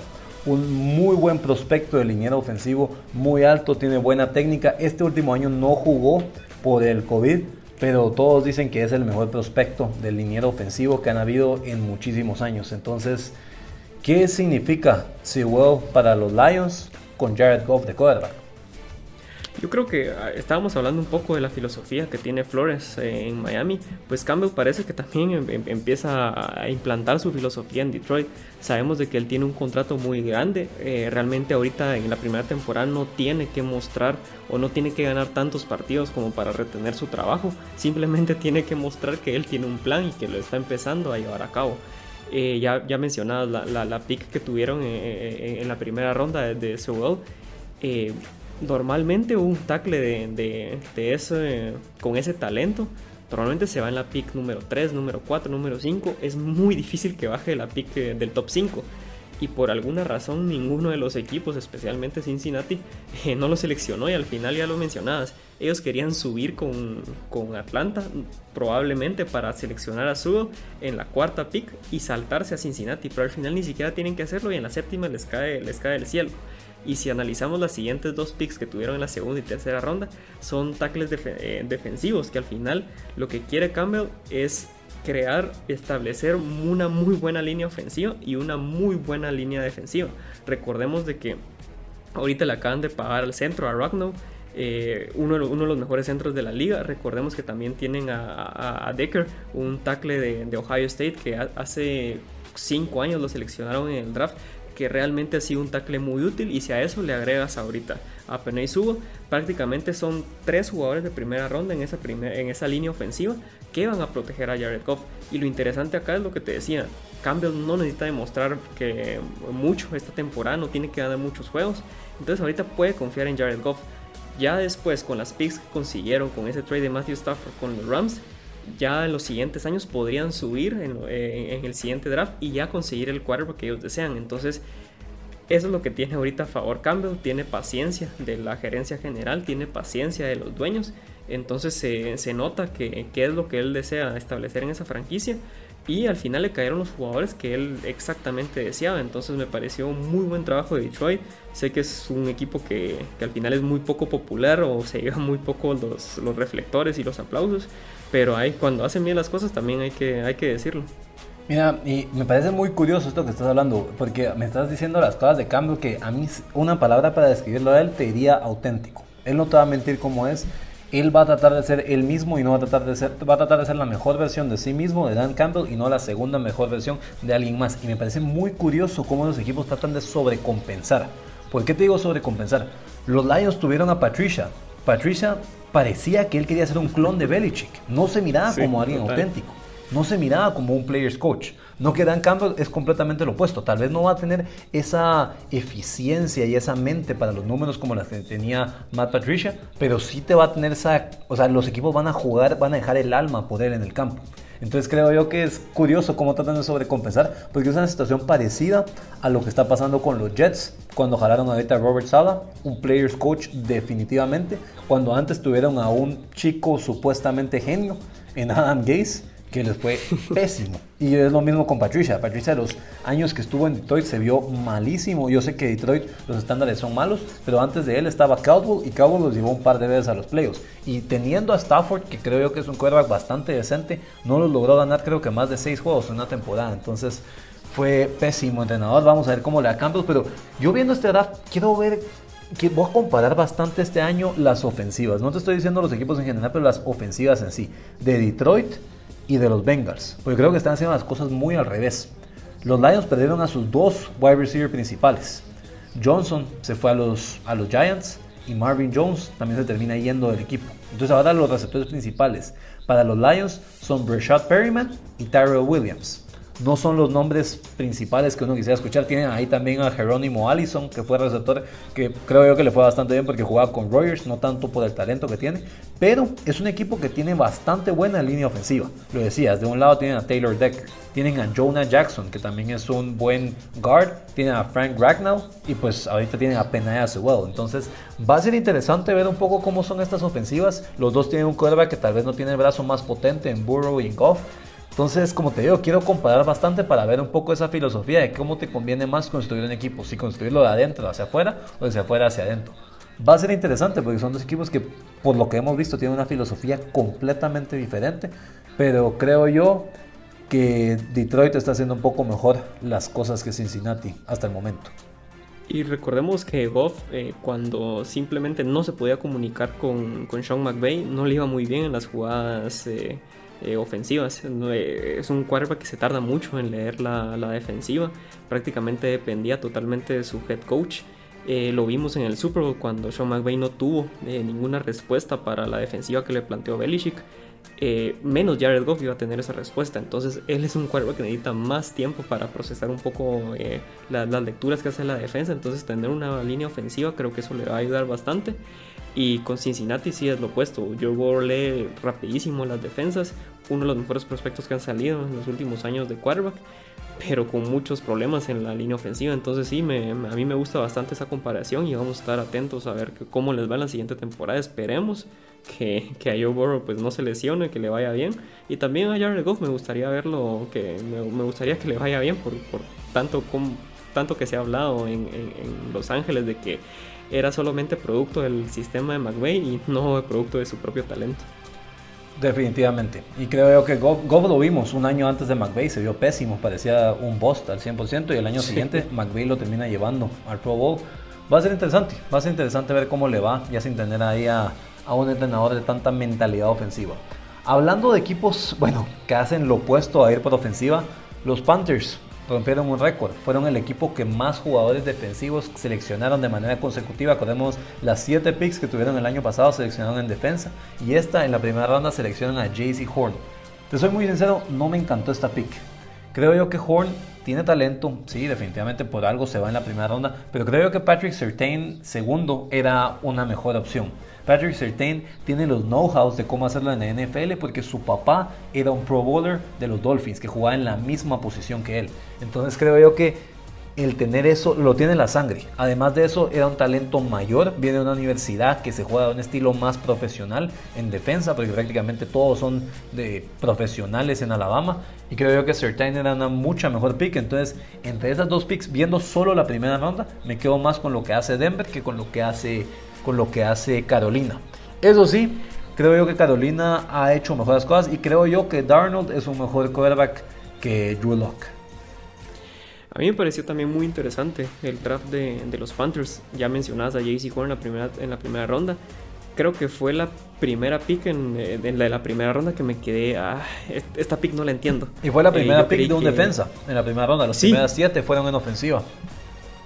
un muy buen prospecto de liniero ofensivo, muy alto, tiene buena técnica. Este último año no jugó por el COVID, pero todos dicen que es el mejor prospecto del liniero ofensivo que han habido en muchísimos años. Entonces, ¿qué significa Sewell para los Lions con Jared Goff de quarterback? Yo creo que ah, estábamos hablando un poco de la filosofía que tiene Flores eh, en Miami, pues Campbell parece que también em, em, empieza a implantar su filosofía en Detroit. Sabemos de que él tiene un contrato muy grande, eh, realmente ahorita en la primera temporada no tiene que mostrar o no tiene que ganar tantos partidos como para retener su trabajo, simplemente (laughs) tiene que mostrar que él tiene un plan y que lo está empezando a llevar a cabo. Eh, ya, ya mencionabas la, la, pick que tuvieron en, la primera ronda de, de Sewell normalmente un tackle de, de, ese, con ese talento normalmente se va en la pick número 3, número 4, número 5. Es muy difícil que baje la pick del top 5. Y por alguna razón ninguno de los equipos, especialmente Cincinnati, (laughs) eh, no lo seleccionó y al final ya lo mencionabas. Ellos querían subir con, con Atlanta, probablemente para seleccionar a Sudo en la cuarta pick y saltarse a Cincinnati, pero al final ni siquiera tienen que hacerlo y en la séptima les cae, les cae el cielo. Y si analizamos las siguientes dos picks que tuvieron en la segunda y tercera ronda, son tackles eh, defensivos, que al final lo que quiere Campbell es crear, establecer una muy buena línea ofensiva y una muy buena línea defensiva. Recordemos de que ahorita le acaban de pagar al centro, a Ragnow, eh, uno, uno, de los mejores centros de la liga. Recordemos que también tienen a, Decker, un tackle de, de, Ohio State que hace 5 años lo seleccionaron en el draft que realmente ha sido un tackle muy útil y si a eso le agregas ahorita a Peney Subo, prácticamente son tres jugadores de primera ronda en esa, en esa línea ofensiva que van a proteger a Jared Goff. Y lo interesante acá es lo que te decía, Campbell no necesita demostrar que mucho esta temporada, no tiene que ganar muchos juegos, entonces ahorita puede confiar en Jared Goff. Ya después con las picks que consiguieron con ese trade de Matthew Stafford con los Rams, ya en los siguientes años podrían subir eh, en, el siguiente draft y ya conseguir el quarterback que ellos desean. Entonces, eso es lo que tiene ahorita a favor Campbell. Tiene paciencia de la gerencia general, tiene paciencia de los dueños. Entonces se, nota que, que, es lo que él desea establecer en esa franquicia. Y al final le cayeron los jugadores que él exactamente deseaba. Entonces me pareció muy buen trabajo de Detroit. Sé que es un equipo que, que al final es muy poco popular o se lleva muy poco los, los reflectores y los aplausos. Pero hay, cuando hacen bien las cosas también hay que, hay que decirlo. Mira, y me parece muy curioso esto que estás hablando, porque me estás diciendo las cosas de cambio que a mí una palabra para describirlo a él te diría auténtico. Él no te va a mentir como es, él va a tratar de ser él mismo y no va a tratar de ser, va a tratar de ser la mejor versión de sí mismo, de Dan Campbell, y no la segunda mejor versión de alguien más. Y me parece muy curioso cómo los equipos tratan de sobrecompensar. ¿Por qué te digo sobrecompensar? Los Lions tuvieron a Patricia. Patricia parecía que él quería ser un clon de Belichick. No se miraba como alguien auténtico. No se miraba como un player's coach. No que Dan Campbell es completamente lo opuesto. Tal vez no va a tener esa eficiencia y esa mente para los números como las que tenía Matt Patricia, pero sí te va a tener esa... O sea, los equipos van a jugar, van a dejar el alma por él en el campo. Entonces creo yo que es curioso cómo tratan de sobrecompensar, porque es una situación parecida a lo que está pasando con los Jets, cuando jalaron ahorita a Robert Sala, un players coach definitivamente, cuando antes tuvieron a un chico supuestamente genio en Adam Gaze, que les fue pésimo. Y es lo mismo con Patricia. Patricia, los años que estuvo en Detroit se vio malísimo. Yo sé que Detroit los estándares son malos, pero antes de él estaba Cowboy y Cowboy los llevó un par de veces a los playoffs. Y teniendo a Stafford, que creo yo que es un quarterback bastante decente, no los logró ganar creo que más de seis juegos en una temporada. Entonces fue pésimo entrenador. Vamos a ver cómo le da cambios. Pero yo viendo este draft, quiero ver que voy a comparar bastante este año las ofensivas. No te estoy diciendo los equipos en general, pero las ofensivas en sí. De Detroit y de los Bengals. Porque creo que están haciendo las cosas muy al revés. Los Lions perdieron a sus dos wide receiver principales. Johnson se fue a los, a los Giants y Marvin Jones también se termina yendo del equipo. Entonces ahora los receptores principales para los Lions son Brashad Perryman y Tyrell Williams. No son los nombres principales que uno quisiera escuchar. Tienen ahí también a Jerónimo Allison, que fue receptor, que creo yo que le fue bastante bien porque jugaba con Rogers, no tanto por el talento que tiene, pero es un equipo que tiene bastante buena línea ofensiva. Lo decías, de un lado tienen a Taylor Decker, tienen a Jonah Jackson, que también es un buen guard, tienen a Frank Ragnall y pues ahorita tienen a Penaya Sewell. Entonces va a ser interesante ver un poco cómo son estas ofensivas. Los dos tienen un quarterback que tal vez no tiene el brazo más potente en Burrow y en Goff. Entonces, como te digo, quiero comparar bastante para ver un poco esa filosofía de cómo te conviene más construir un equipo, si construirlo de adentro hacia afuera o de afuera hacia adentro. Va a ser interesante porque son dos equipos que, por lo que hemos visto, tienen una filosofía completamente diferente, pero creo yo que Detroit está haciendo un poco mejor las cosas que Cincinnati hasta el momento. Y recordemos que Goff, eh, cuando simplemente no se podía comunicar con, con Sean McVay, no le iba muy bien en las jugadas. Eh, eh, ofensivas. Eh, es un quarterback que se tarda mucho en leer la, defensiva. Prácticamente dependía totalmente de su head coach. Eh, lo vimos en el Super Bowl cuando Sean McVay no tuvo ninguna respuesta para la defensiva que le planteó Belichick. Menos Jared Goff iba a tener esa respuesta. Entonces él es un quarterback que necesita más tiempo para procesar un poco las lecturas que hace la defensa. Entonces tener una línea ofensiva creo que eso le va a ayudar bastante. Y con Cincinnati sí es lo opuesto. Burrow lee rapidísimo las defensas uno de los mejores prospectos que han salido en los últimos años de quarterback, pero con muchos problemas en la línea ofensiva. Entonces sí, me, a mí me gusta bastante esa comparación y vamos a estar atentos a ver cómo les va en la siguiente temporada. Esperemos que, que a Joe Burrow pues no se lesione, que le vaya bien. Y también a Jared Goff me gustaría verlo, que me, gustaría que le vaya bien por, por tanto, tanto que se ha hablado en, en Los Ángeles de que era solamente producto del sistema de McVay y no producto de su propio talento. Definitivamente. Y creo yo que Goff, lo vimos un año antes de McVeigh, se vio pésimo, parecía un bust al 100% y el año siguiente McVeigh lo termina llevando al Pro Bowl. Va a ser interesante, va a ser interesante ver cómo le va, ya sin tener ahí a, a un entrenador de tanta mentalidad ofensiva. Hablando de equipos, bueno, que hacen lo opuesto a ir por ofensiva, los Panthers rompieron un récord. Fueron el equipo que más jugadores defensivos seleccionaron de manera consecutiva. Acordemos las 7 picks que tuvieron el año pasado seleccionaron en defensa y esta en la primera ronda seleccionan a JC Horn. Te soy muy sincero, no me encantó esta pick. Creo yo que Horn tiene talento, sí, definitivamente por algo se va en la primera ronda, pero creo yo que Patrick Sertain segundo era una mejor opción. Patrick Sertain tiene los know-hows de cómo hacerlo en la NFL porque su papá era un Pro Bowler de los Dolphins que jugaba en la misma posición que él. Entonces creo yo que el tener eso lo tiene en la sangre. Además de eso, era un talento mayor. Viene de una universidad que se juega de un estilo más profesional en defensa, porque prácticamente todos son de profesionales en Alabama. Y creo yo que Sertain era una mucha mejor pick. Entonces, entre esas dos picks, viendo solo la primera ronda, me quedo más con lo que hace Denver que con lo que hace con lo que hace Carolina. Eso sí, creo yo que Carolina ha hecho mejores cosas y creo yo que Darnold es un mejor quarterback que Drew Locke. A mí me pareció también muy interesante el draft de, los Panthers. Ya mencionadas a JC Horn en la primera, en la primera ronda. Creo que fue la primera pick en, la, primera ronda que me quedé. Ah, esta pick no la entiendo. Y fue la primera eh, pick de un defensa en la primera ronda. Las primeras siete fueron en ofensiva.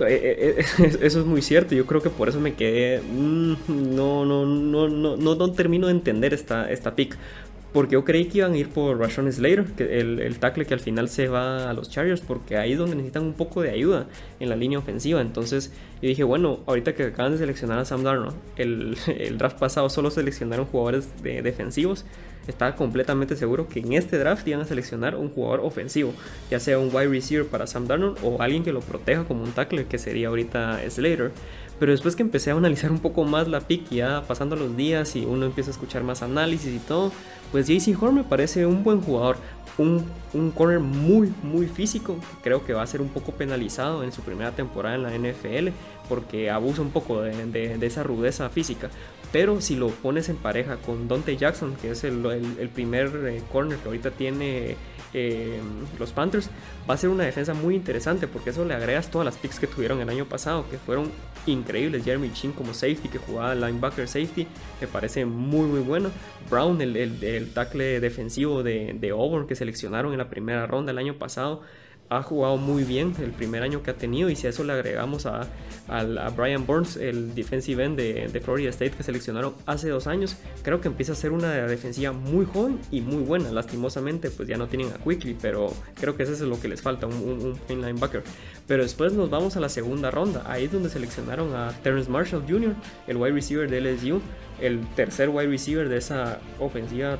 Eh, eh, (laughs) eso es muy cierto. Yo creo que por eso me quedé. Mm, no, no, no, no, no, termino de entender esta, esta pick. Porque yo creí que iban a ir por Rashon Slater, que el, el, tackle que al final se va a los Chargers, porque ahí es donde necesitan un poco de ayuda en la línea ofensiva. Entonces yo dije, bueno, ahorita que acaban de seleccionar a Sam Darnold, el, (laughs) el draft pasado solo seleccionaron jugadores de, defensivos estaba completamente seguro que en este draft iban a seleccionar un jugador ofensivo, ya sea un wide receiver para Sam Darnold o alguien que lo proteja como un tackle, que sería ahorita Slater. Pero después que empecé a analizar un poco más la pick, ya pasando los días y uno empieza a escuchar más análisis y todo, pues JC Horn me parece un buen jugador. Un, un, corner muy, muy físico. Creo que va a ser un poco penalizado en su primera temporada en la NFL porque abusa un poco de, esa rudeza física. Pero si lo pones en pareja con Dante Jackson, que es el, primer eh, corner que ahorita tiene eh, los Panthers, va a ser una defensa muy interesante porque eso le agregas todas las picks que tuvieron el año pasado, que fueron increíbles. Jeremy Chin como safety, que jugaba linebacker safety, me parece muy muy bueno. Brown, el, el, tackle defensivo de, de Auburn que seleccionaron en la primera ronda el año pasado, ha jugado muy bien el primer año que ha tenido y si a eso le agregamos a, Brian Burns, el defensive end de, de, Florida State que seleccionaron hace dos años, creo que empieza a ser una defensiva muy joven y muy buena. Lastimosamente pues ya no tienen a Quickly, pero creo que eso es lo que les falta, un, un, un linebacker. Pero después nos vamos a la segunda ronda, ahí es donde seleccionaron a Terrence Marshall Jr., el wide receiver de LSU, el tercer wide receiver de esa ofensiva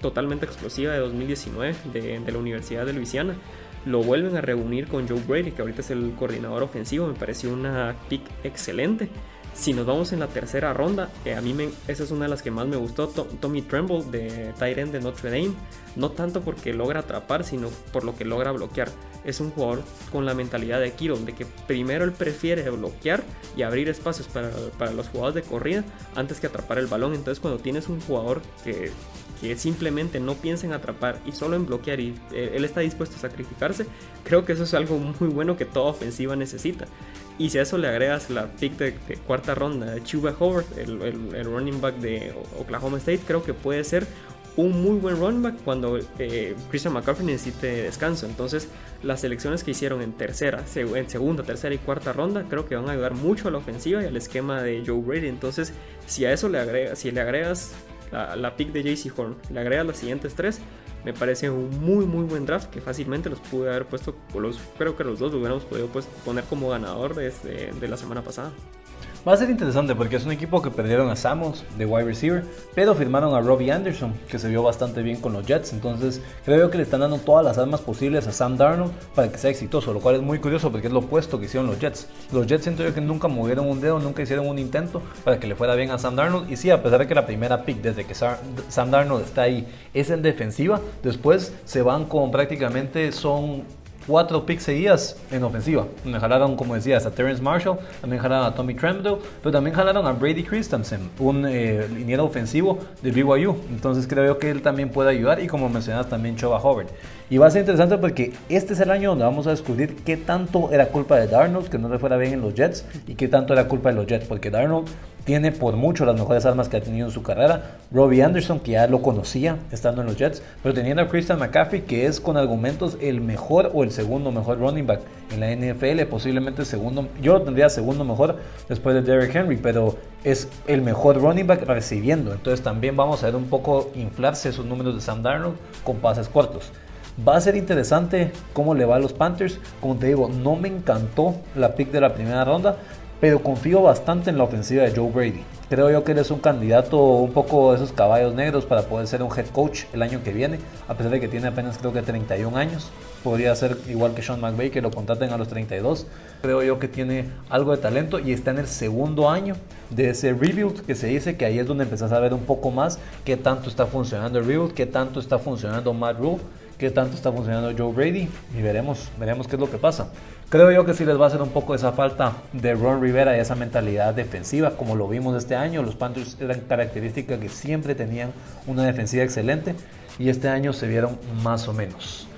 totalmente explosiva de 2019 de, de la Universidad de Luisiana lo vuelven a reunir con Joe Brady, que ahorita es el coordinador ofensivo, me pareció una pick excelente. Si nos vamos en la tercera ronda, eh, a mí me, esa es una de las que más me gustó, Tommy Tremble de Tyrant de Notre Dame, no tanto porque logra atrapar, sino por lo que logra bloquear. Es un jugador con la mentalidad de Kiro, de que primero él prefiere bloquear y abrir espacios para, para los jugadores de corrida antes que atrapar el balón. Entonces cuando tienes un jugador que que simplemente no piensa en atrapar y solo en bloquear y eh, él está dispuesto a sacrificarse, creo que eso es algo muy bueno que toda ofensiva necesita. Y si a eso le agregas la pick de, cuarta ronda de Chuba Howard, el, running back de Oklahoma State, creo que puede ser un muy buen running back cuando eh, Christian McCaffrey necesite descanso. Entonces, las selecciones que hicieron en tercera, en segunda, tercera y cuarta ronda, creo que van a ayudar mucho a la ofensiva y al esquema de Joe Brady. Entonces, si a eso le agregas, si le agregas la, pick de JC Horn, le agrega las siguientes tres, me parece un muy muy buen draft que fácilmente los pude haber puesto, los, creo que los dos lo hubiéramos podido pues, poner como ganador de la semana pasada. Va a ser interesante porque es un equipo que perdieron a Samuels de wide receiver, pero firmaron a Robbie Anderson, que se vio bastante bien con los Jets. Entonces, creo que le están dando todas las armas posibles a Sam Darnold para que sea exitoso, lo cual es muy curioso porque es lo opuesto que hicieron los Jets. Los Jets siento yo que nunca movieron un dedo, nunca hicieron un intento para que le fuera bien a Sam Darnold. Y sí, a pesar de que la primera pick desde que Sam Darnold está ahí es en defensiva, después se van con prácticamente son cuatro picks seguidas en ofensiva. Me jalaron, como decías, a Terrence Marshall, también jalaron a Tommy Tremble, pero también jalaron a Brady Christensen, un eh, liniero ofensivo de BYU. Entonces creo que él también puede ayudar y como mencionas también Choba Howard. Y va a ser interesante porque este es el año donde vamos a descubrir qué tanto era culpa de Darnold, que no le fuera bien en los Jets, y qué tanto era culpa de los Jets, porque Darnold tiene por mucho las mejores armas que ha tenido en su carrera. Robbie Anderson, que ya lo conocía estando en los Jets, pero teniendo a Christian McCaffrey, que es con argumentos el mejor o el segundo mejor running back en la NFL, posiblemente segundo, yo lo tendría segundo mejor después de Derrick Henry, pero es el mejor running back recibiendo. Entonces también vamos a ver un poco inflarse esos números de Sam Darnold con pases cortos. Va a ser interesante cómo le va a los Panthers. Como te digo, no me encantó la pick de la primera ronda, pero confío bastante en la ofensiva de Joe Brady. Creo yo que él es un candidato un poco de esos caballos negros para poder ser un head coach el año que viene, a pesar de que tiene apenas creo que 31 años. Podría ser igual que Sean McVay, que lo contraten a los 32. Creo yo que tiene algo de talento y está en el segundo año de ese rebuild que se dice que ahí es donde empezás a ver un poco más qué tanto está funcionando el rebuild, qué tanto está funcionando Matt Rule qué tanto está funcionando Joe Brady y veremos, veremos qué es lo que pasa. Creo yo que sí les va a hacer un poco esa falta de Ron Rivera y esa mentalidad defensiva, como lo vimos este año. Los Panthers eran características que siempre tenían una defensiva excelente y este año se vieron más o menos.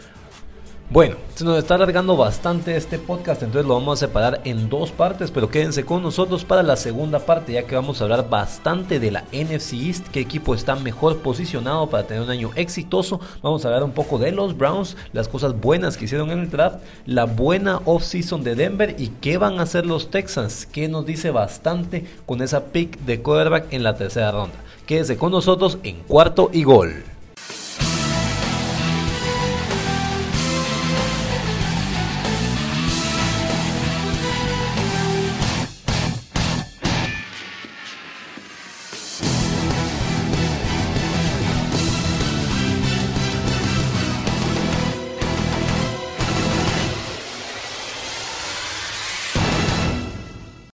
Bueno, se nos está alargando bastante este podcast, entonces lo vamos a separar en dos partes, pero quédense con nosotros para la segunda parte, ya que vamos a hablar bastante de la NFC East, qué equipo está mejor posicionado para tener un año exitoso. Vamos a hablar un poco de los Browns, las cosas buenas que hicieron en el draft, la buena offseason de Denver y qué van a hacer los Texans, que nos dice bastante con esa pick de quarterback en la tercera ronda. Quédense con nosotros en cuarto y gol.